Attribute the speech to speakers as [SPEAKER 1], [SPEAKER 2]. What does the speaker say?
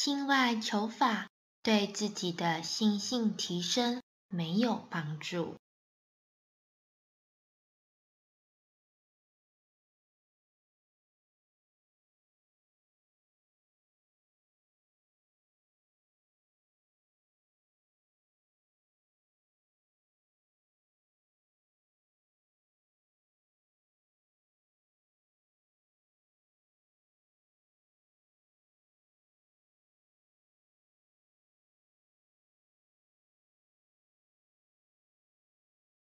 [SPEAKER 1] 心外求法对自己的心性提升没有帮助。